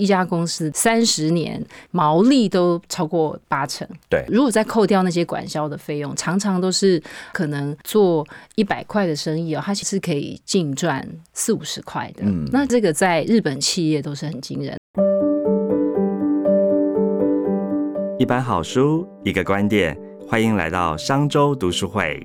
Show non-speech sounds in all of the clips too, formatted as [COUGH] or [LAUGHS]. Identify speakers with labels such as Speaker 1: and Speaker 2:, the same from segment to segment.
Speaker 1: 一家公司三十年毛利都超过八成。
Speaker 2: 对，
Speaker 1: 如果再扣掉那些管销的费用，常常都是可能做一百块的生意哦，它其实可以净赚四五十块的。嗯，那这个在日本企业都是很惊人。
Speaker 2: 一本好书，一个观点，欢迎来到商周读书会。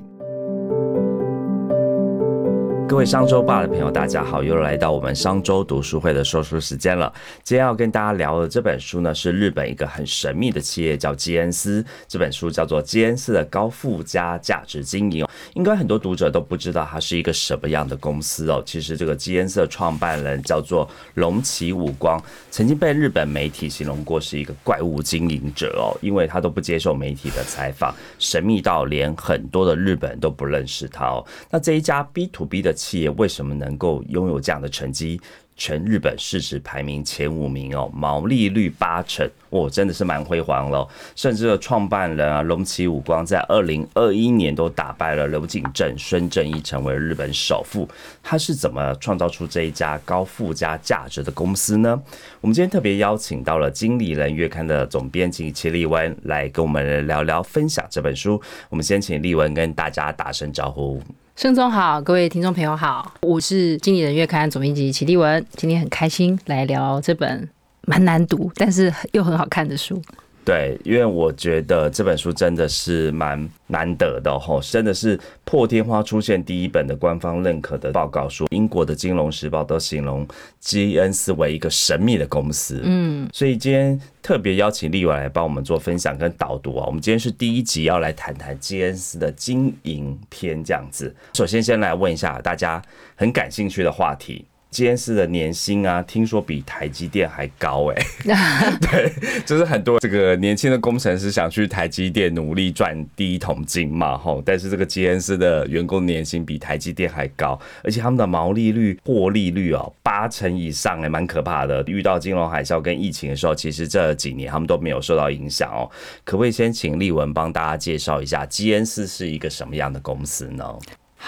Speaker 2: 各位商周吧的朋友，大家好，又来到我们商周读书会的说书时间了。今天要跟大家聊的这本书呢，是日本一个很神秘的企业，叫基恩斯。这本书叫做《基恩斯的高附加价值经营》。应该很多读者都不知道它是一个什么样的公司哦。其实这个基恩斯的创办人叫做龙崎武光，曾经被日本媒体形容过是一个怪物经营者哦，因为他都不接受媒体的采访，神秘到连很多的日本人都不认识他哦。那这一家 B to B 的。企业为什么能够拥有这样的成绩？全日本市值排名前五名哦，毛利率八成，哦，真的是蛮辉煌了。甚至创办人啊，龙崎武光在二零二一年都打败了刘景正、孙正义，成为日本首富。他是怎么创造出这一家高附加价值的公司呢？我们今天特别邀请到了《经理人月刊》的总编辑齐立文来跟我们聊聊分享这本书。我们先请立文跟大家打声招呼。
Speaker 1: 盛总好，各位听众朋友好，我是经理人月刊总编辑齐立文，今天很开心来聊这本蛮难读，但是又很好看的书。
Speaker 2: 对，因为我觉得这本书真的是蛮难得的吼，真的是破天荒出现第一本的官方认可的报告书。英国的《金融时报》都形容基恩斯为一个神秘的公司，嗯，所以今天特别邀请立伟来帮我们做分享跟导读啊。我们今天是第一集要来谈谈基恩斯的经营篇这样子。首先，先来问一下大家很感兴趣的话题。基恩斯的年薪啊，听说比台积电还高哎。[LAUGHS] 对，就是很多这个年轻的工程师想去台积电努力赚第一桶金嘛吼。但是这个基恩斯的员工年薪比台积电还高，而且他们的毛利率、获利率哦八成以上哎，蛮可怕的。遇到金融海啸跟疫情的时候，其实这几年他们都没有受到影响哦。可不可以先请立文帮大家介绍一下基恩斯是一个什么样的公司呢？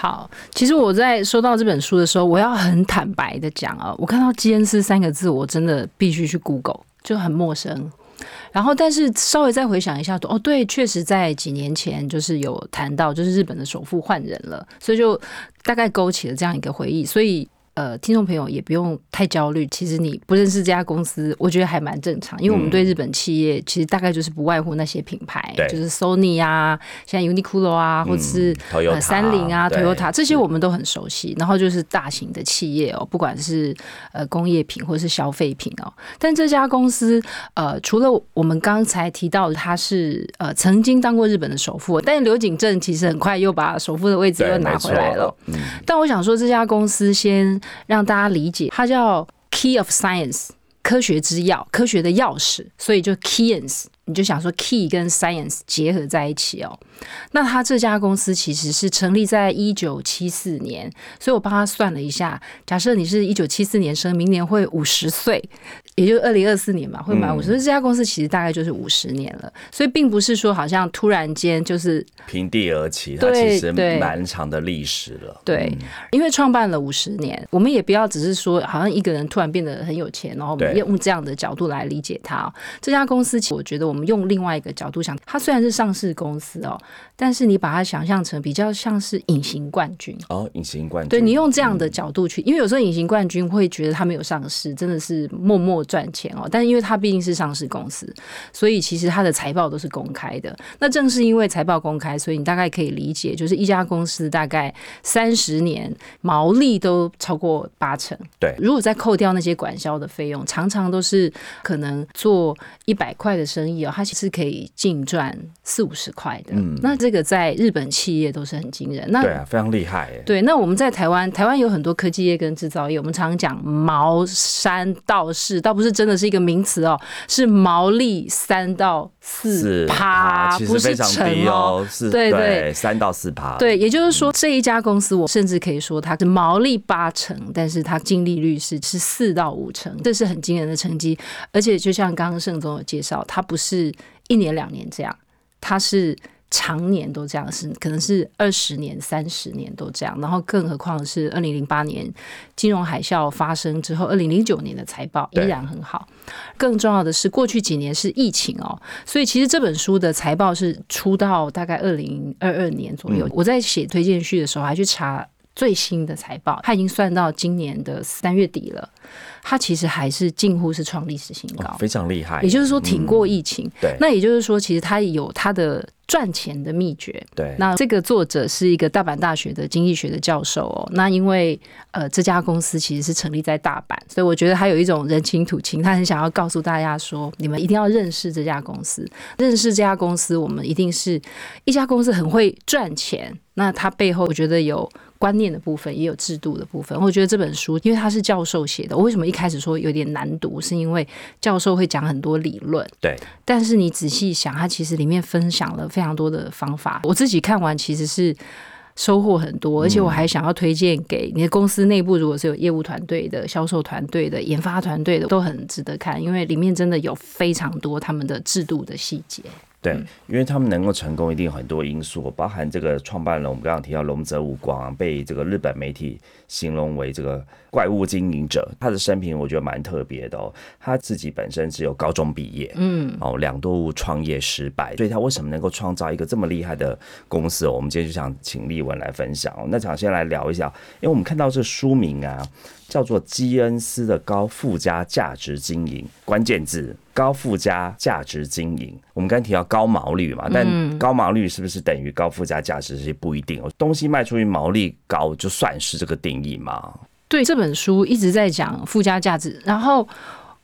Speaker 1: 好，其实我在收到这本书的时候，我要很坦白的讲啊，我看到基恩斯三个字，我真的必须去 Google，就很陌生。然后，但是稍微再回想一下，哦，对，确实在几年前就是有谈到，就是日本的首富换人了，所以就大概勾起了这样一个回忆，所以。呃，听众朋友也不用太焦虑。其实你不认识这家公司，我觉得还蛮正常。因为我们对日本企业，其实大概就是不外乎那些品牌，就是 Sony 啊，现在 Uniqlo 啊，或者是
Speaker 2: 呃
Speaker 1: 三菱啊、Toyota 这些我们都很熟悉。然后就是大型的企业哦，不管是呃工业品或者是消费品哦。但这家公司呃，除了我们刚才提到的，他是呃曾经当过日本的首富，但是刘景正其实很快又把首富的位置又拿回来了。但我想说，这家公司先。让大家理解，它叫 Key of Science，科学之钥，科学的钥匙，所以就 Keyence，你就想说 Key 跟 Science 结合在一起哦。那他这家公司其实是成立在一九七四年，所以我帮他算了一下，假设你是一九七四年生，明年会五十岁。也就二零二四年吧，会满五十。这家公司其实大概就是五十年了，所以并不是说好像突然间就是
Speaker 2: 平地而起，它其实蛮长的历史了。
Speaker 1: 对，因为创办了五十年，我们也不要只是说好像一个人突然变得很有钱，然后我们用这样的角度来理解它。这家公司，其实我觉得我们用另外一个角度想，它虽然是上市公司哦，但是你把它想象成比较像是隐形冠军
Speaker 2: 哦，隐形冠军。
Speaker 1: 对你用这样的角度去，因为有时候隐形冠军会觉得他没有上市，真的是默默。赚钱哦，但是因为它毕竟是上市公司，所以其实它的财报都是公开的。那正是因为财报公开，所以你大概可以理解，就是一家公司大概三十年毛利都超过八成。
Speaker 2: 对，
Speaker 1: 如果再扣掉那些管销的费用，常常都是可能做一百块的生意哦，它其实可以净赚四五十块的。嗯，那这个在日本企业都是很惊人。那
Speaker 2: 对啊，非常厉害。
Speaker 1: 对，那我们在台湾，台湾有很多科技业跟制造业，我们常常讲毛山道士，倒不是真的是一个名词哦，是毛利三到四趴，不是成哦，
Speaker 2: 是，
Speaker 1: 对对，
Speaker 2: 三到四趴。
Speaker 1: 对，也就是说这一家公司，我甚至可以说它是毛利八成，但是它净利率是是四到五成，这是很惊人的成绩。而且就像刚刚盛总有介绍，它不是一年两年这样，它是常年都这样，是可能是二十年、三十年都这样。然后，更何况是二零零八年金融海啸发生之后，二零零九年的财报依然很好。更重要的是，过去几年是疫情哦，所以其实这本书的财报是出到大概二零二二年左右。我在写推荐序的时候，还去查最新的财报，它已经算到今年的三月底了。它其实还是近乎是创历史新高，
Speaker 2: 非常厉害。
Speaker 1: 也就是说，挺过疫情。
Speaker 2: 对，
Speaker 1: 那也就是说，其实它有它的。赚钱的秘诀。
Speaker 2: 对，
Speaker 1: 那这个作者是一个大阪大学的经济学的教授哦。那因为呃这家公司其实是成立在大阪，所以我觉得他有一种人情土情，他很想要告诉大家说，你们一定要认识这家公司，认识这家公司，我们一定是一家公司很会赚钱。那它背后我觉得有观念的部分，也有制度的部分。我觉得这本书，因为他是教授写的，我为什么一开始说有点难读，是因为教授会讲很多理论。
Speaker 2: 对，
Speaker 1: 但是你仔细想，他其实里面分享了。非常多的方法，我自己看完其实是收获很多，而且我还想要推荐给你的公司内部，如果是有业务团队的、销售团队的、研发团队的，都很值得看，因为里面真的有非常多他们的制度的细节。
Speaker 2: 对，因为他们能够成功，一定有很多因素，包含这个创办人，我们刚刚提到龙泽武光，被这个日本媒体形容为这个怪物经营者。他的生平我觉得蛮特别的哦，他自己本身只有高中毕业，嗯，哦，两度创业失败，所以他为什么能够创造一个这么厉害的公司？我们今天就想请立文来分享哦。那想先来聊一下，因为我们看到这书名啊。叫做基恩斯的高附加价值经营，关键字高附加价值经营。我们刚提到高毛利嘛，但高毛利是不是等于高附加价值？这些不一定哦。东西卖出去毛利高，就算是这个定义吗？
Speaker 1: 对，这本书一直在讲附加价值。然后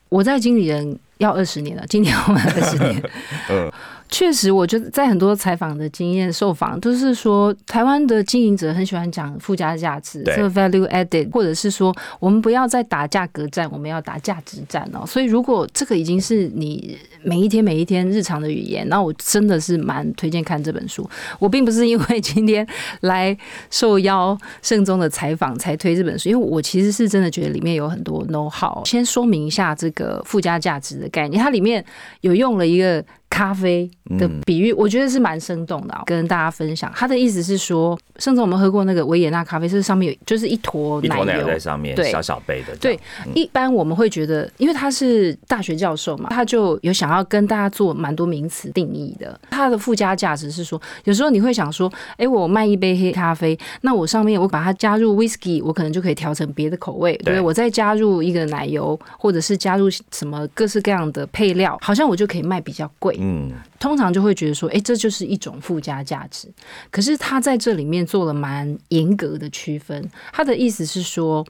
Speaker 1: 我在经理人要二十年了，今年我们二十年。[LAUGHS] 嗯。确实，我觉得在很多采访的经验、受访都是说，台湾的经营者很喜欢讲附加价值，这个 value added，或者是说，我们不要再打价格战，我们要打价值战哦。所以，如果这个已经是你每一天、每一天日常的语言，那我真的是蛮推荐看这本书。我并不是因为今天来受邀盛宗的采访才推这本书，因为我其实是真的觉得里面有很多 know how。先说明一下这个附加价值的概念，它里面有用了一个。咖啡的比喻，我觉得是蛮生动的，跟大家分享。他的意思是说，甚至我们喝过那个维也纳咖啡，是上面有就是一坨奶油
Speaker 2: 在上面，对小小杯的。
Speaker 1: 对，一般我们会觉得，因为他是大学教授嘛，他就有想要跟大家做蛮多名词定义的。他的附加价值是说，有时候你会想说，哎，我卖一杯黑咖啡，那我上面我把它加入 whisky，我可能就可以调成别的口味，对我再加入一个奶油，或者是加入什么各式各样的配料，好像我就可以卖比较贵。嗯，通常就会觉得说，哎，这就是一种附加价值。可是他在这里面做了蛮严格的区分。他的意思是说，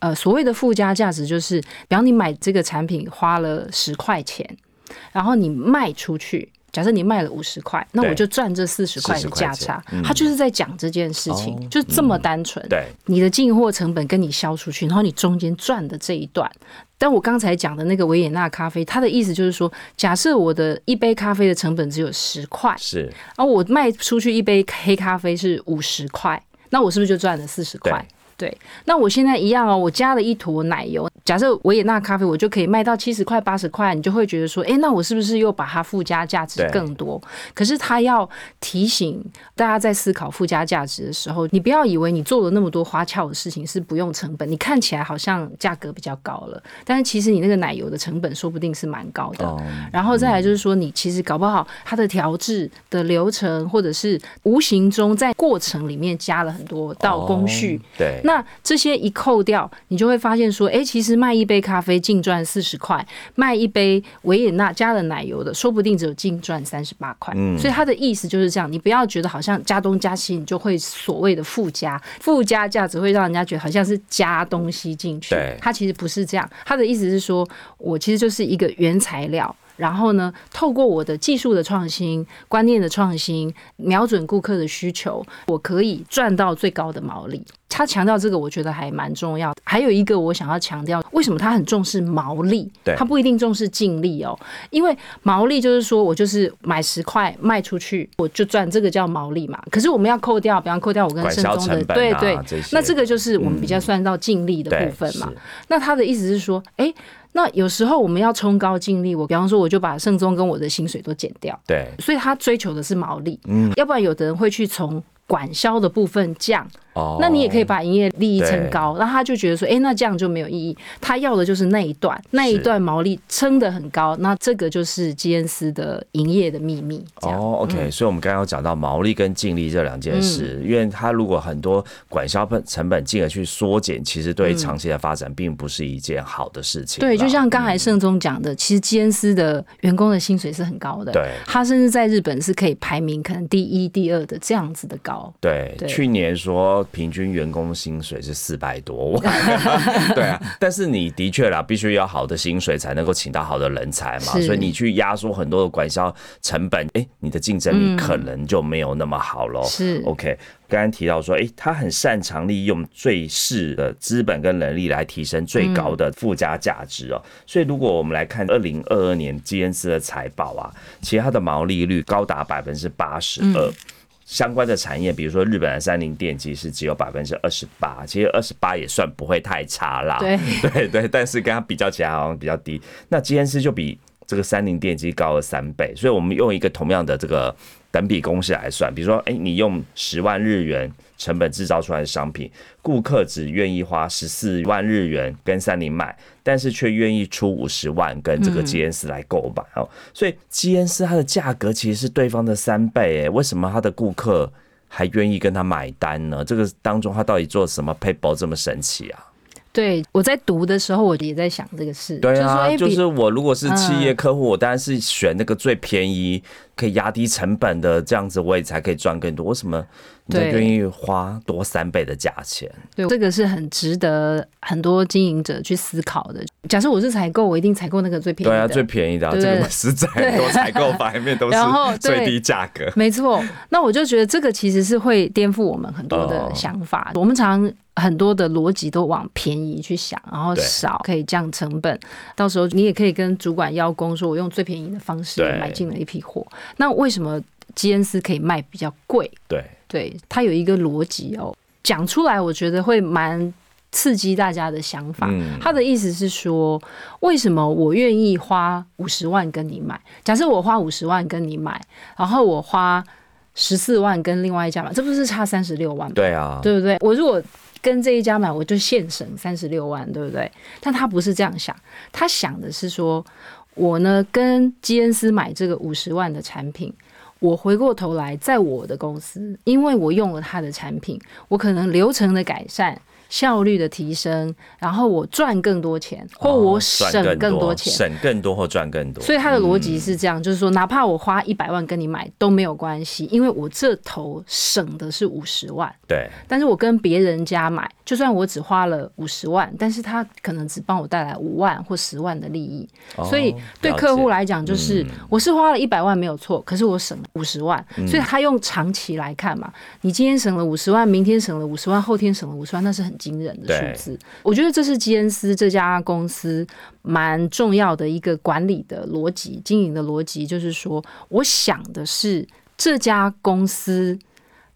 Speaker 1: 呃，所谓的附加价值就是，比方你买这个产品花了十块钱，然后你卖出去。假设你卖了五十块，那我就赚这四十块的价差。他就是在讲这件事情，就这么单纯。
Speaker 2: 对，
Speaker 1: 你的进货成本跟你销出去，然后你中间赚的这一段。但我刚才讲的那个维也纳咖啡，它的意思就是说，假设我的一杯咖啡的成本只有十块，
Speaker 2: 是，
Speaker 1: 然后我卖出去一杯黑咖啡是五十块，那我是不是就赚了四十块？对，那我现在一样哦，我加了一坨奶油。假设维也纳咖啡，我就可以卖到七十块、八十块，你就会觉得说，哎，那我是不是又把它附加价值更多？可是他要提醒大家，在思考附加价值的时候，你不要以为你做了那么多花俏的事情是不用成本，你看起来好像价格比较高了，但是其实你那个奶油的成本说不定是蛮高的。然后再来就是说，你其实搞不好它的调制的流程，或者是无形中在过程里面加了很多道工序。
Speaker 2: 对。
Speaker 1: 那这些一扣掉，你就会发现说，哎，其实卖一杯咖啡净赚四十块，卖一杯维也纳加了奶油的，说不定只有净赚三十八块。嗯，所以他的意思就是这样，你不要觉得好像加东加西，你就会所谓的附加，附加价值会让人家觉得好像是加东西进去。
Speaker 2: 对，
Speaker 1: 他其实不是这样，他的意思是说我其实就是一个原材料。然后呢，透过我的技术的创新、观念的创新，瞄准顾客的需求，我可以赚到最高的毛利。他强调这个，我觉得还蛮重要。还有一个我想要强调，为什么他很重视毛利？他不一定重视净利哦，因为毛利就是说我就是买十块卖出去，我就赚这个叫毛利嘛。可是我们要扣掉，比方扣掉我跟盛中的对对，那这个就是我们比较算到净利的部分嘛。那他的意思是说，哎。那有时候我们要冲高净利，我比方说我就把盛宗跟我的薪水都减掉，
Speaker 2: 对，
Speaker 1: 所以他追求的是毛利，嗯，要不然有的人会去从管销的部分降。
Speaker 2: 哦，
Speaker 1: 那你也可以把营业利益撑高，那他就觉得说，哎，那这样就没有意义。他要的就是那一段，那一段毛利撑得很高，那这个就是基恩斯的营业的秘密。
Speaker 2: 哦，OK，所以我们刚刚有讲到毛利跟净利这两件事，因为他如果很多管销本成本进而去缩减，其实对长期的发展并不是一件好的事情。
Speaker 1: 对，就像刚才盛中讲的，其实基恩斯的员工的薪水是很高的，
Speaker 2: 对，
Speaker 1: 他甚至在日本是可以排名可能第一、第二的这样子的高。
Speaker 2: 对，去年说。平均员工薪水是四百多万，[LAUGHS] 对啊，但是你的确啦，必须要好的薪水才能够请到好的人才嘛，所以你去压缩很多的管销成本，哎，你的竞争力可能就没有那么好喽。
Speaker 1: 是
Speaker 2: OK，刚刚提到说，哎，他很擅长利用最适的资本跟能力来提升最高的附加价值哦。所以如果我们来看二零二二年基恩斯的财报啊，其实它的毛利率高达百分之八十二。相关的产业，比如说日本的三菱电机是只有百分之二十八，其实二十八也算不会太差啦。
Speaker 1: 对 [LAUGHS]
Speaker 2: 对对，但是跟它比较起来好像比较低。那 GNC 就比这个三菱电机高了三倍，所以我们用一个同样的这个等比公式来算，比如说，哎，你用十万日元。成本制造出来的商品，顾客只愿意花十四万日元跟三菱买，但是却愿意出五十万跟这个基恩斯来购买哦。所以基恩斯它的价格其实是对方的三倍，哎，为什么他的顾客还愿意跟他买单呢？这个当中他到底做什么 paper 这么神奇啊？
Speaker 1: 对，我在读的时候，我也在想这个事。
Speaker 2: 对啊，就是我如果是企业客户，我当然是选那个最便宜、可以压低成本的，这样子我也才可以赚更多。为什么？你愿意花多三倍的价钱？
Speaker 1: 对，这个是很值得很多经营者去思考的。假设我是采购，我一定采购那个最便宜的。
Speaker 2: 对啊，最便宜的，这个实在很多采购方面都是最低价格。
Speaker 1: 没错，那我就觉得这个其实是会颠覆我们很多的想法。我们常很多的逻辑都往便宜去想，然后少可以降成本。到时候你也可以跟主管邀功，说我用最便宜的方式买进了一批货。那为什么基恩斯可以卖比较贵？
Speaker 2: 对。
Speaker 1: 对他有一个逻辑哦，讲出来我觉得会蛮刺激大家的想法。他的意思是说，为什么我愿意花五十万跟你买？假设我花五十万跟你买，然后我花十四万跟另外一家买，这不是差三十六万吗？
Speaker 2: 对啊，
Speaker 1: 对不对？我如果跟这一家买，我就现省三十六万，对不对？但他不是这样想，他想的是说，我呢跟基恩斯买这个五十万的产品。我回过头来，在我的公司，因为我用了他的产品，我可能流程的改善。效率的提升，然后我赚更多钱，或我省更多钱，
Speaker 2: 省更多或赚更多。
Speaker 1: 所以他的逻辑是这样，就是说，哪怕我花一百万跟你买都没有关系，因为我这头省的是五十万。
Speaker 2: 对。
Speaker 1: 但是我跟别人家买，就算我只花了五十万，但是他可能只帮我带来五万或十万的利益。所以对客户来讲，就是我是花了一百万没有错，可是我省了五十万，所以他用长期来看嘛，你今天省了五十万，明天省了五十万，后天省了五十万，那是很。惊人的数字，我觉得这是基恩斯这家公司蛮重要的一个管理的逻辑、经营的逻辑，就是说，我想的是这家公司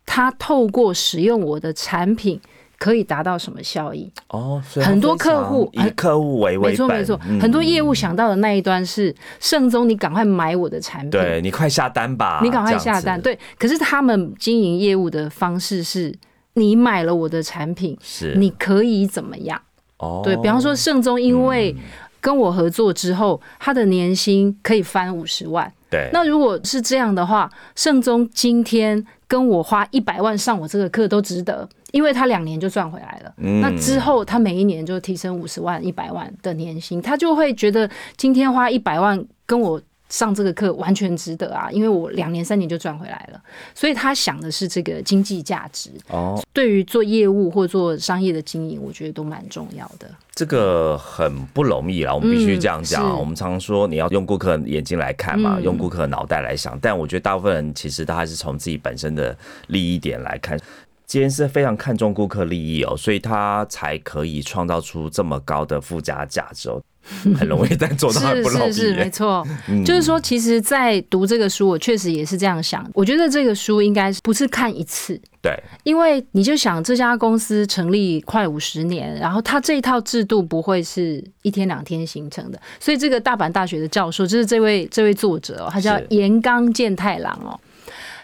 Speaker 1: 它透过使用我的产品可以达到什么效益
Speaker 2: 哦。
Speaker 1: 很多客户
Speaker 2: 以客户为
Speaker 1: 没错没错，很多业务想到的那一端是盛宗，你赶快买我的产品，
Speaker 2: 对你快下单吧，
Speaker 1: 你赶快下单。对，可是他们经营业务的方式是。你买了我的产品，
Speaker 2: 是
Speaker 1: 你可以怎么样？哦，对比方说盛宗，因为跟我合作之后，他的年薪可以翻五十万。
Speaker 2: 对，
Speaker 1: 那如果是这样的话，盛宗今天跟我花一百万上我这个课都值得，因为他两年就赚回来了。嗯那之后他每一年就提升五十万、一百万的年薪，他就会觉得今天花一百万跟我。上这个课完全值得啊，因为我两年三年就赚回来了，所以他想的是这个经济价值哦。对于做业务或做商业的经营，我觉得都蛮重要的。
Speaker 2: 这个很不容易啊，我们必须这样讲。我们常说你要用顾客眼睛来看嘛，用顾客脑袋来想，但我觉得大部分人其实他还是从自己本身的利益点来看。今天是非常看重顾客利益哦，所以他才可以创造出这么高的附加价值哦。[LAUGHS] 很容易，但做到不容易。
Speaker 1: 是是是，没错。就是说，其实，在读这个书，我确实也是这样想。我觉得这个书应该是不是看一次，
Speaker 2: 对，
Speaker 1: 因为你就想这家公司成立快五十年，然后它这一套制度不会是一天两天形成的，所以这个大阪大学的教授就是这位这位作者哦，他叫
Speaker 2: 是
Speaker 1: 岩冈健太郎哦。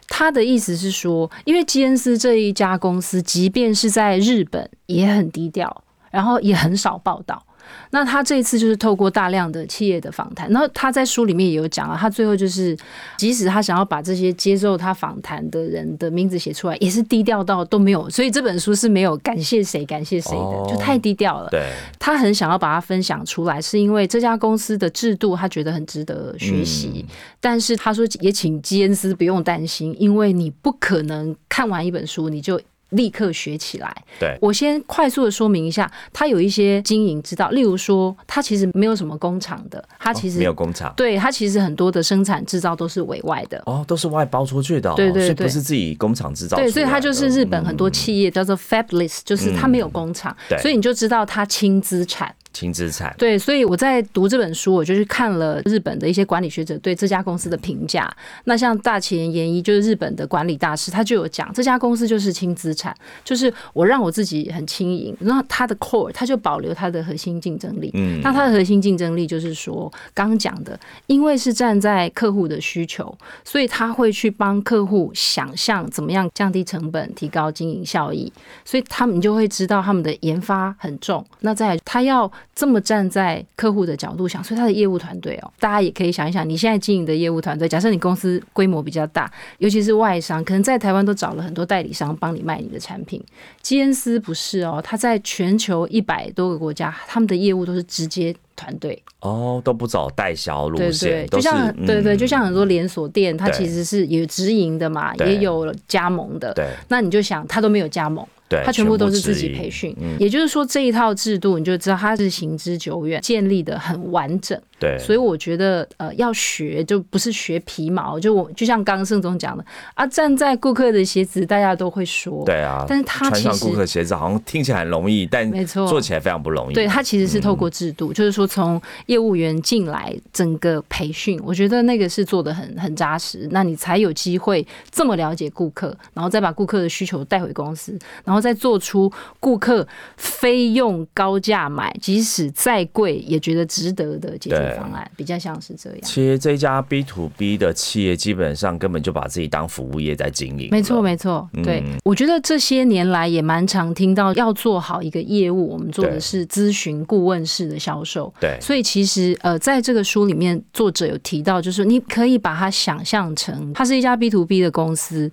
Speaker 1: 他的意思是说，因为基恩斯这一家公司，即便是在日本也很低调，然后也很少报道。那他这一次就是透过大量的企业的访谈，然后他在书里面也有讲啊，他最后就是，即使他想要把这些接受他访谈的人的名字写出来，也是低调到都没有，所以这本书是没有感谢谁感谢谁的，
Speaker 2: 哦
Speaker 1: 就太低调了。
Speaker 2: 对，
Speaker 1: 他很想要把它分享出来，是因为这家公司的制度他觉得很值得学习。但是他说也请基恩斯不用担心，因为你不可能看完一本书你就。立刻学起来。
Speaker 2: 对
Speaker 1: 我先快速的说明一下，它有一些经营之道，例如说，它其实没有什么工厂的，它其实、
Speaker 2: 哦没有工厂。
Speaker 1: 对它其实很多的生产制造都是委外的。
Speaker 2: 哦，都是外包出去的、哦，
Speaker 1: 对对对
Speaker 2: 不是自己工厂制造
Speaker 1: 对，所以它就是日本很多
Speaker 2: 嗯
Speaker 1: 企业叫做 fabless，就是它没有工厂，
Speaker 2: 嗯
Speaker 1: 所以你就知道它轻资产。
Speaker 2: 轻资产。
Speaker 1: 对，所以我在读这本书，我就去看了日本的一些管理学者对这家公司的评价。那像大前研一就是日本的管理大师，他就有讲这家公司就是轻资产，就是我让我自己很轻盈，那他的 core 他就保留他的核心竞争力。
Speaker 2: 嗯
Speaker 1: 那他的核心竞争力就是说，刚讲的，因为是站在客户的需求，所以他会去帮客户想象怎么样降低成本、提高经营效益，所以他们就会知道他们的研发很重。那再来，他要这么站在客户的角度想，所以他的业务团队哦，大家也可以想一想，你现在经营的业务团队，假设你公司规模比较大，尤其是外商，可能在台湾都找了很多代理商帮你卖你的产品。基恩斯不是哦，他在全球一百多个国家，他们的业务都是直接团队。
Speaker 2: 哦，都不走代销路
Speaker 1: 对
Speaker 2: 线，
Speaker 1: 对，
Speaker 2: 对
Speaker 1: 就是像对对，
Speaker 2: 嗯
Speaker 1: 就像很多连锁店，它其实是有直营的嘛，也有加盟的。
Speaker 2: 对
Speaker 1: 那你就想，它都没有加盟，
Speaker 2: 对，
Speaker 1: 它全部都是自己培训。
Speaker 2: 嗯，
Speaker 1: 也就是说，这一套制度你就知道它是行之久远，建立的很完整。
Speaker 2: 对，
Speaker 1: 所以我觉得，呃，要学就不是学皮毛，就我就像刚刚盛总讲的啊，站在顾客的鞋子，大家都会说，
Speaker 2: 对啊，
Speaker 1: 但是他其
Speaker 2: 穿上顾客鞋子好像听起来很容易，但
Speaker 1: 没错。
Speaker 2: 做起来非常不容易。
Speaker 1: 对，他其实是
Speaker 2: 嗯
Speaker 1: 透过制度，就是说从业务员进来，整个培训，我觉得那个是做的很很扎实，那你才有机会这么了解顾客，然后再把顾客的需求带回公司，然后再做出顾客非用高价买，即使再贵也觉得值得的解决
Speaker 2: 对
Speaker 1: 方案，比较像是这样。
Speaker 2: 其实这家 B to B 的企业基本上根本就把自己当服务业在经营了。
Speaker 1: 没错，没错，对，
Speaker 2: 嗯
Speaker 1: 我觉得这些年来也蛮常听到，要做好一个业务，我们做的是咨询顾问式的销售。
Speaker 2: 对
Speaker 1: 所以其实呃，在这个书里面，作者有提到，就是你可以把它想象成，它是一家 B to B 的公司。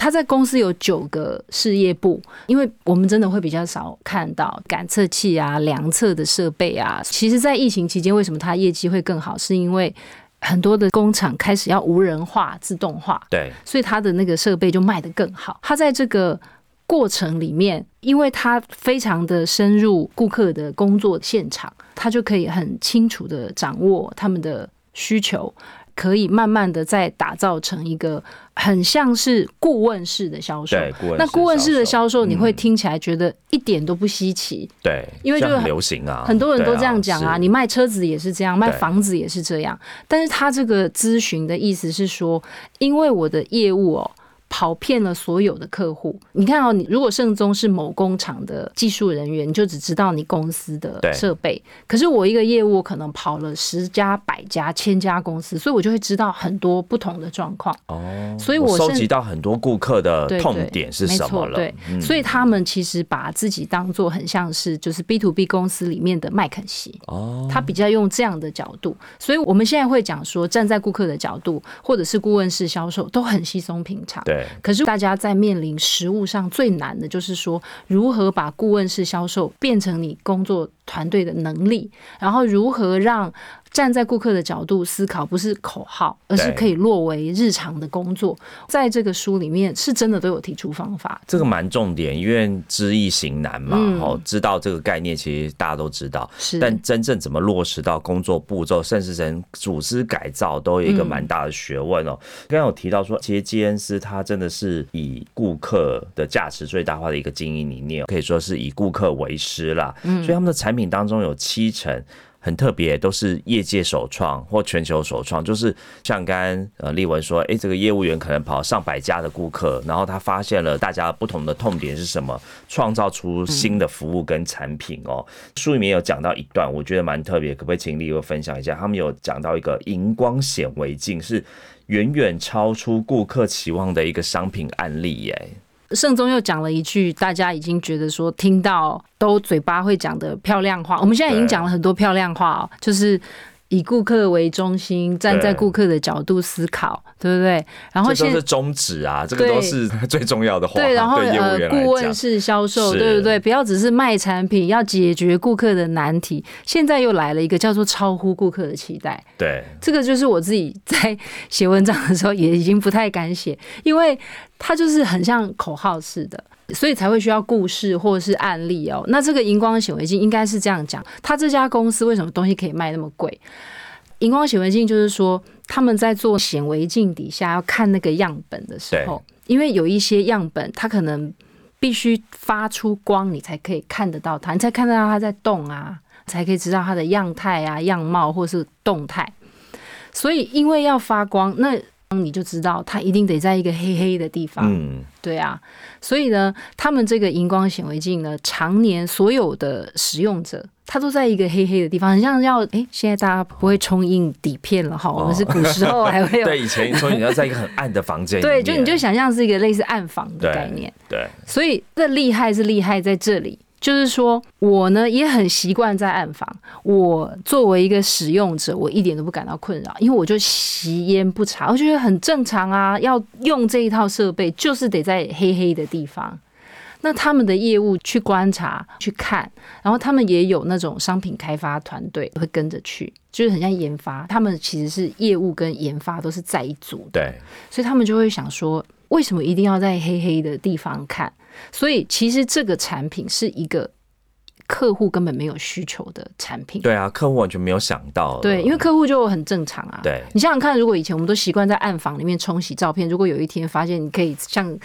Speaker 1: 它在公司有九个事业部，因为我们真的会比较少看到感测器啊、量测的设备啊。其实，在疫情期间，为什么他业绩会更好？是因为很多的工厂开始要无人化、自动化，
Speaker 2: 对
Speaker 1: 所以他的那个设备就卖得更好。他在这个过程里面，因为他非常的深入顾客的工作现场，他就可以很清楚的掌握他们的需求。可以慢慢的再打造成一个很像是顾问式的销售。
Speaker 2: 对，顾问
Speaker 1: 那顾问式的销售，你会
Speaker 2: 嗯
Speaker 1: 听起来觉得一点都不稀奇，
Speaker 2: 对，
Speaker 1: 因为就很
Speaker 2: 流行啊，
Speaker 1: 很多人都这样讲啊，你卖车子也是这样，卖房子也是这样。但是他这个咨询的意思是说，因为我的业务哦。跑遍了所有的客户，你看哦，你如果盛宗是某工厂的技术人员，你就只知道你公司的设备。可是我一个业务，可能跑了十家、百家、千家公司，所以我就会知道很多不同的状况。
Speaker 2: 哦，
Speaker 1: 所以我
Speaker 2: 收集到很多顾客的痛点是什么了，
Speaker 1: 对，
Speaker 2: 嗯
Speaker 1: 所以他们其实把自己当做很像是就是 B to B 公司里面的麦肯锡。
Speaker 2: 哦，
Speaker 1: 他比较用这样的角度，所以我们现在会讲说，站在顾客的角度，或者是顾问式销售，都很稀松平常。
Speaker 2: 对
Speaker 1: 可是大家在面临实务上最难的就是说，如何把顾问式销售变成你工作团队的能力，然后如何让站在顾客的角度思考，不是口号，而是可以落为日常的工作。在这个书里面，是真的都有提出方法。
Speaker 2: 这个蛮重点，因为知易行难嘛，
Speaker 1: 嗯
Speaker 2: 哦，知道这个概念其实大家都知道，
Speaker 1: 是，
Speaker 2: 但真正怎么落实到工作步骤，甚至成组织改造，都有一个蛮大的学问哦。刚刚有提到说，其实基恩斯他真的是以顾客的价值最大化的一个经营理念，可以说是以顾客为师啦。嗯所以他们的产品当中有七成。很特别，都是业界首创或全球首创。就是像刚刚呃丽文说，哎，这个业务员可能跑上百家的顾客，然后他发现了大家不同的痛点是什么，创造出新的服务跟产品哦。书里面有讲到一段，我觉得蛮特别，可不可以请丽文分享一下？他们有讲到一个荧光显微镜是远远超出顾客期望的一个商品案例耶。
Speaker 1: 盛宗又讲了一句，大家已经觉得说听到都嘴巴会讲的漂亮话。我们现在已经讲了很多漂亮话哦，就是以顾客为中心，站在顾客的角度思考，对不对？然后
Speaker 2: 现在是宗旨啊，这个都是 [LAUGHS] 最重要的话。
Speaker 1: 对，然后呃，顾问式销售，对不对？不要只是卖产品，要解决顾客的难题。现在又来了一个叫做超乎顾客的期待。
Speaker 2: 对，
Speaker 1: 这个就是我自己在写文章的时候也已经不太敢写，因为。它就是很像口号似的，所以才会需要故事或者是案例哦。那这个荧光显微镜应该是这样讲：，他这家公司为什么东西可以卖那么贵？荧光显微镜就是说，他们在做显微镜底下要看那个样本的时候，因为有一些样本它可能必须发出光，你才可以看得到它，你才看得到它在动啊，才可以知道它的样态啊、样貌或是动态。所以因为要发光，那你就知道，它一定得在一个黑黑的地方。嗯，对啊，所以呢，他们这个荧光显微镜呢，常年所有的使用者，他都在一个黑黑的地方，很像要哎，现在大家不会冲印底片了哈，我们是古时候还会有。[LAUGHS]
Speaker 2: 对，以前冲印要在一个很暗的房间。
Speaker 1: 对，就你就想象是一个类似暗房的概念。
Speaker 2: 对，
Speaker 1: 所以这厉害是厉害在这里。就是说，我呢也很习惯在暗访。我作为一个使用者，我一点都不感到困扰，因为我就吸烟不查，我觉得很正常啊。要用这一套设备，就是得在黑黑的地方。那他们的业务去观察、去看，然后他们也有那种商品开发团队会跟着去，就是很像研发。他们其实是业务跟研发都是在一组
Speaker 2: 的，对。
Speaker 1: 所以他们就会想说，为什么一定要在黑黑的地方看？所以其实这个产品是一个客户根本没有需求的产品。
Speaker 2: 对啊，客户完全没有想到。
Speaker 1: 对，因为客户就很正常啊。
Speaker 2: 对，
Speaker 1: 你想想看，如果以前我们都习惯在暗房里面冲洗照片，如果有一天发现你可以像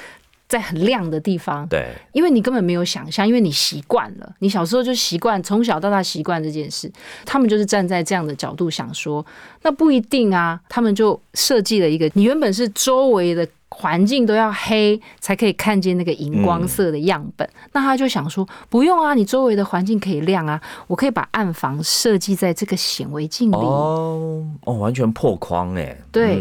Speaker 1: 在很亮的地方，
Speaker 2: 对，
Speaker 1: 因为你根本没有想象，因为你习惯了，你小时候就习惯，从小到大习惯这件事。他们就是站在这样的角度想说，那不一定啊。他们就设计了一个，你原本是周围的。环境都要黑才可以看见那个荧光色的样本，那他就想说不用啊，你周围的环境可以亮啊，我可以把暗房设计在这个显微镜里。
Speaker 2: 哦哦，完全破框哎，
Speaker 1: 对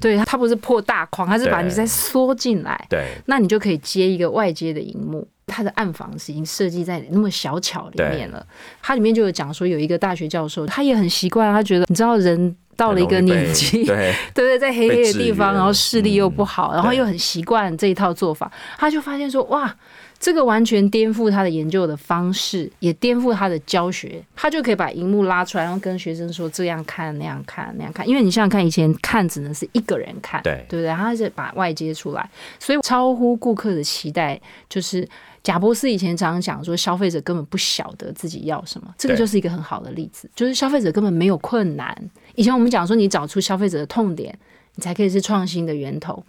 Speaker 1: 对，它不是破大框，它是把你再缩进来，
Speaker 2: 对，
Speaker 1: 那你就可以接一个外接的荧幕，它的暗房是已经设计在那么小巧里面了，它里面就有讲说有一个大学教授，他也很习惯，他觉得你知道人。到了一个年纪，
Speaker 2: 对 [LAUGHS]
Speaker 1: 对对，在黑黑的地方，然后视力又不好，然后又很习惯这一套做法，他就发现说，哇，这个完全颠覆他的研究的方式，也颠覆他的教学。他就可以把荧幕拉出来，然后跟学生说这样看那样看那样看。因为你想想看，以前看只能是一个人看，
Speaker 2: 对
Speaker 1: 对不对？他是把外接出来，所以超乎顾客的期待，就是。贾博士以前常常讲说，消费者根本不晓得自己要什么，这个就是一个很好的例子，就是消费者根本没有困难。以前我们讲说，你找出消费者的痛点，你才可以是创新的源头。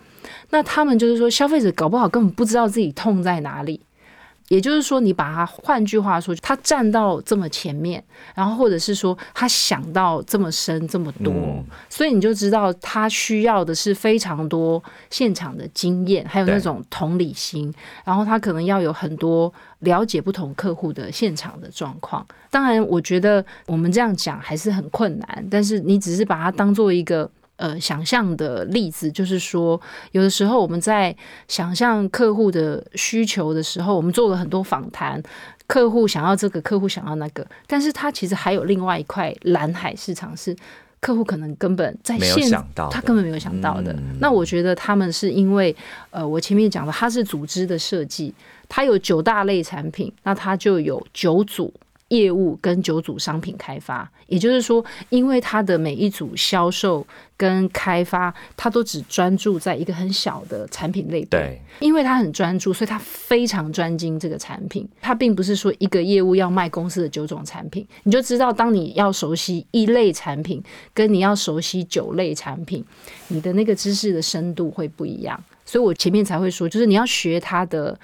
Speaker 1: 那他们就是说，消费者搞不好根本不知道自己痛在哪里。也就是说，你把它换句话说，他站到这么前面，然后或者是说他想到这么深这么多，所以你就知道他需要的是非常多现场的经验，还有那种同理心，然后他可能要有很多了解不同客户的现场的状况。当然，我觉得我们这样讲还是很困难，但是你只是把它当做一个。呃，想象的例子就是说，有的时候我们在想象客户的需求的时候，我们做了很多访谈，客户想要这个，客户想要那个，但是他其实还有另外一块蓝海市场，是客户可能根本在现他根本没有想到的。那我觉得他们是因为，呃，我前面讲的，它是组织的设计，它有九大类产品，那它就有九组。业务跟九组商品开发，也就是说，因为它的每一组销售跟开发，它都只专注在一个很小的产品类别。
Speaker 2: 对，
Speaker 1: 因为它很专注，所以它非常专精这个产品。它并不是说一个业务要卖公司的九种产品，你就知道，当你要熟悉一类产品，跟你要熟悉九类产品，你的那个知识的深度会不一样。所以我前面才会说，就是你要学它的。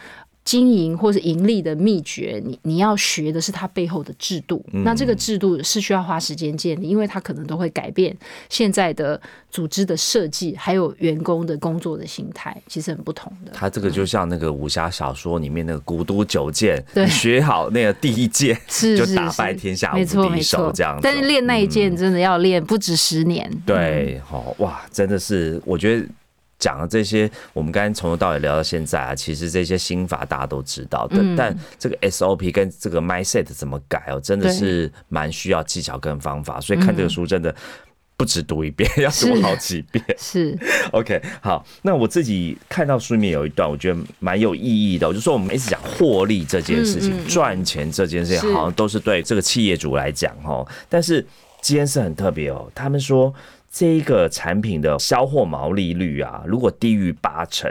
Speaker 1: 经营或是盈利的秘诀，你你要学的是它背后的制度。那这个制度是需要花时间建立，因为它可能都会改变现在的组织的设计，还有员工的工作的心态，其实很不同的。
Speaker 2: 它这个就像那个武侠小说里面那个古都九剑，
Speaker 1: 对
Speaker 2: 你学好那个第一剑 [LAUGHS]
Speaker 1: 是
Speaker 2: 就是打败天下无敌手这样子。
Speaker 1: 但是练那一件真的要练不止十年。
Speaker 2: 对，好、哇，真的是，我觉得讲的这些，我们刚才从头到尾聊到现在啊，其实这些心法大家都知道的，
Speaker 1: 嗯
Speaker 2: 但这个 SOP 跟这个 mindset 怎么改哦，真的是蛮需要技巧跟方法，所以看这个书真的。不止读一遍，[LAUGHS] 要读好几遍。[LAUGHS]
Speaker 1: 是
Speaker 2: OK，好，那我自己看到书里面有一段，我觉得蛮有意义的。我就说我们一直讲获利这件事情，
Speaker 1: 嗯嗯嗯
Speaker 2: 赚钱这件事情，好像都是对这个企业主来讲哦。但是今天是很特别哦，他们说这一个产品的销货毛利率啊，如果低于八成。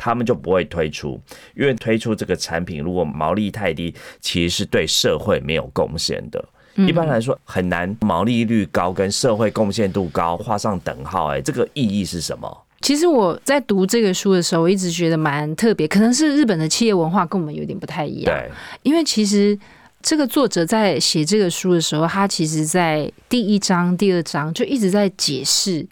Speaker 2: 他们就不会推出，因为推出这个产品如果毛利太低，其实是对社会没有贡献的。一般来说很难毛利率高跟社会贡献度高画上等号。哎，这个意义是什么？
Speaker 1: 其实我在读这个书的时候，我一直觉得蛮特别，可能是日本的企业文化跟我们有点不太一样。
Speaker 2: 对，
Speaker 1: 因为其实这个作者在写这个书的时候，他其实在第一章、第二章就一直在解释。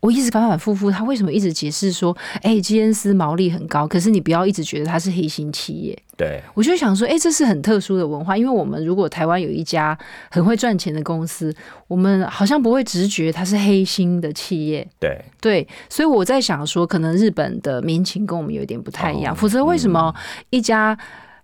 Speaker 1: 我一直反反复复，他为什么一直解释说，哎、基恩斯毛利很高，可是你不要一直觉得它是黑心企业。
Speaker 2: 对，
Speaker 1: 我就想说，哎、这是很特殊的文化，因为我们如果台湾有一家很会赚钱的公司，我们好像不会直觉它是黑心的企业。
Speaker 2: 对，
Speaker 1: 对，所以我在想说，可能日本的民情跟我们有点不太一样，
Speaker 2: 哦
Speaker 1: 否则为什么一家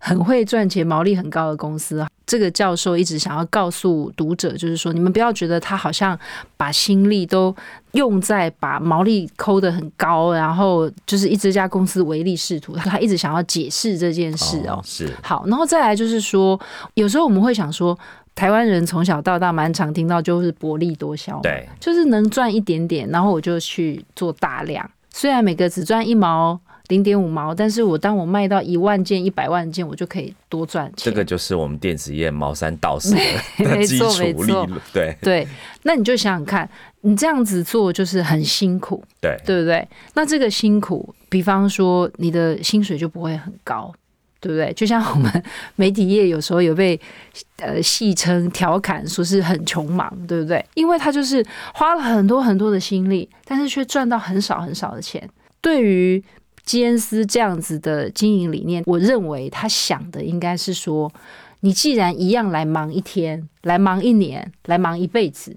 Speaker 1: 很会赚钱、毛利很高的公司，这个教授一直想要告诉读者，就是说，你们不要觉得他好像把心力都用在把毛利抠得很高，然后就是一这家公司唯利是图，他一直想要解释这件事哦。
Speaker 2: 是
Speaker 1: 好，然后再来就是说，有时候我们会想说，台湾人从小到大蛮常听到就是薄利多销，
Speaker 2: 对，
Speaker 1: 就是能赚一点点，然后我就去做大量。虽然每个只赚一毛、零点五毛，但是我当我卖到一万件、一百万件，我就可以多赚钱。
Speaker 2: 这个就是我们电子业毛三到四的
Speaker 1: 没
Speaker 2: 基
Speaker 1: 错
Speaker 2: 础利
Speaker 1: 没错
Speaker 2: 润，对
Speaker 1: 对，那你就想想看，你这样子做就是很辛苦，
Speaker 2: 对
Speaker 1: 对不对？那这个辛苦，比方说你的薪水就不会很高，对不对？就像我们媒体业有时候有被呃戏称调侃说是很穷忙，对不对？因为他就是花了很多很多的心力，但是却赚到很少很少的钱。对于基恩斯这样子的经营理念，我认为他想的应该是说，你既然一样来忙一天，来忙一年，来忙一辈子，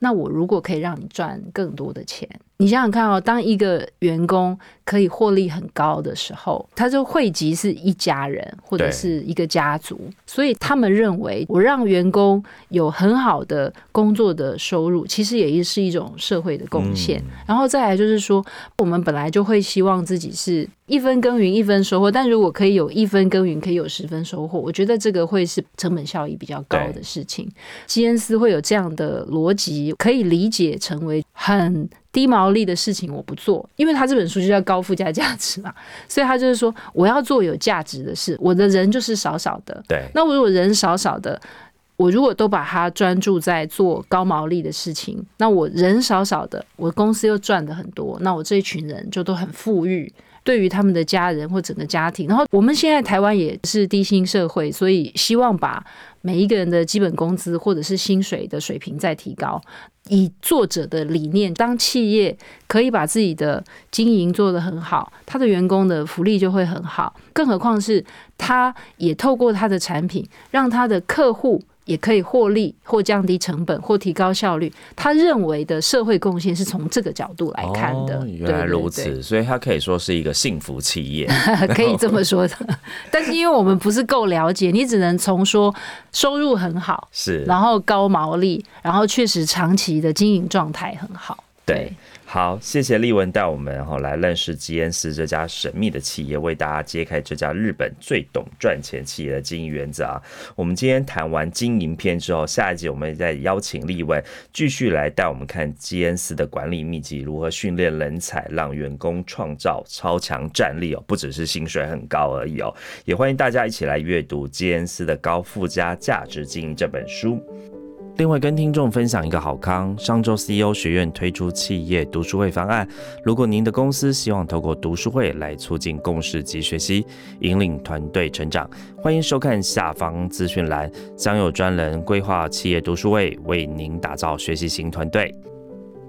Speaker 1: 那我如果可以让你赚更多的钱，你想想看哦，当一个员工可以获利很高的时候，他就汇集是一家人或者是一个家族，所以他们认为我让员工有很好的工作的收入，其实也是一种社会的贡献。然后再来就是说，我们本来就会希望自己是一分耕耘一分收获，但如果可以有一分耕耘可以有十分收获，我觉得这个会是成本效益比较高的事情。基恩斯会有这样的逻辑，可以理解成为很低毛利的事情我不做，因为他这本书就叫高附加价值嘛，[LAUGHS] 所以他就是说我要做有价值的事，我的人就是少少的，
Speaker 2: 对。
Speaker 1: 那我如果人少少的，我如果都把它专注在做高毛利的事情，那我人少少的，我公司又赚的很多，那我这一群人就都很富裕。对于他们的家人或整个家庭，然后我们现在台湾也是低薪社会，所以希望把每一个人的基本工资或者是薪水的水平再提高。以作者的理念，当企业可以把自己的经营做得很好，他的员工的福利就会很好。更何况是他也透过他的产品，让他的客户也可以获利，或降低成本，或提高效率。他认为的社会贡献是从这个角度来看的。
Speaker 2: 哦原来如此，
Speaker 1: 对对
Speaker 2: 所以他可以说是一个幸福企业。[LAUGHS]
Speaker 1: 可以这么说的。[LAUGHS] 但是因为我们不是够了解，你只能从说收入很好，
Speaker 2: 是，
Speaker 1: 然后高毛利，然后确实长期的经营状态很好。
Speaker 2: 对，好，谢谢丽文带我们哈来认识吉恩斯这家神秘的企业，为大家揭开这家日本最懂赚钱企业的经营原则啊。我们今天谈完经营篇之后，下一集我们再邀请丽文继续来带我们看吉恩斯的管理秘籍，如何训练人才，让员工创造超强战力哦，不只是薪水很高而已哦。也欢迎大家一起来阅读吉恩斯的高附加价值经营这本书。另外，跟听众分享一个好康，上周 CEO 学院推出企业读书会方案。如果您的公司希望透过读书会来促进共识及学习，引领团队成长，欢迎收看下方资讯栏，将有专人规划企业读书会，为您打造学习型团队。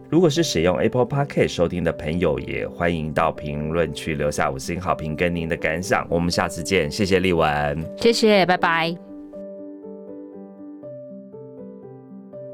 Speaker 2: 如果是使用 Apple Podcast 收听的朋友，也欢迎到评论区留下五星好评跟您的感想。我们下次见，谢谢丽文，
Speaker 1: 谢谢，拜拜。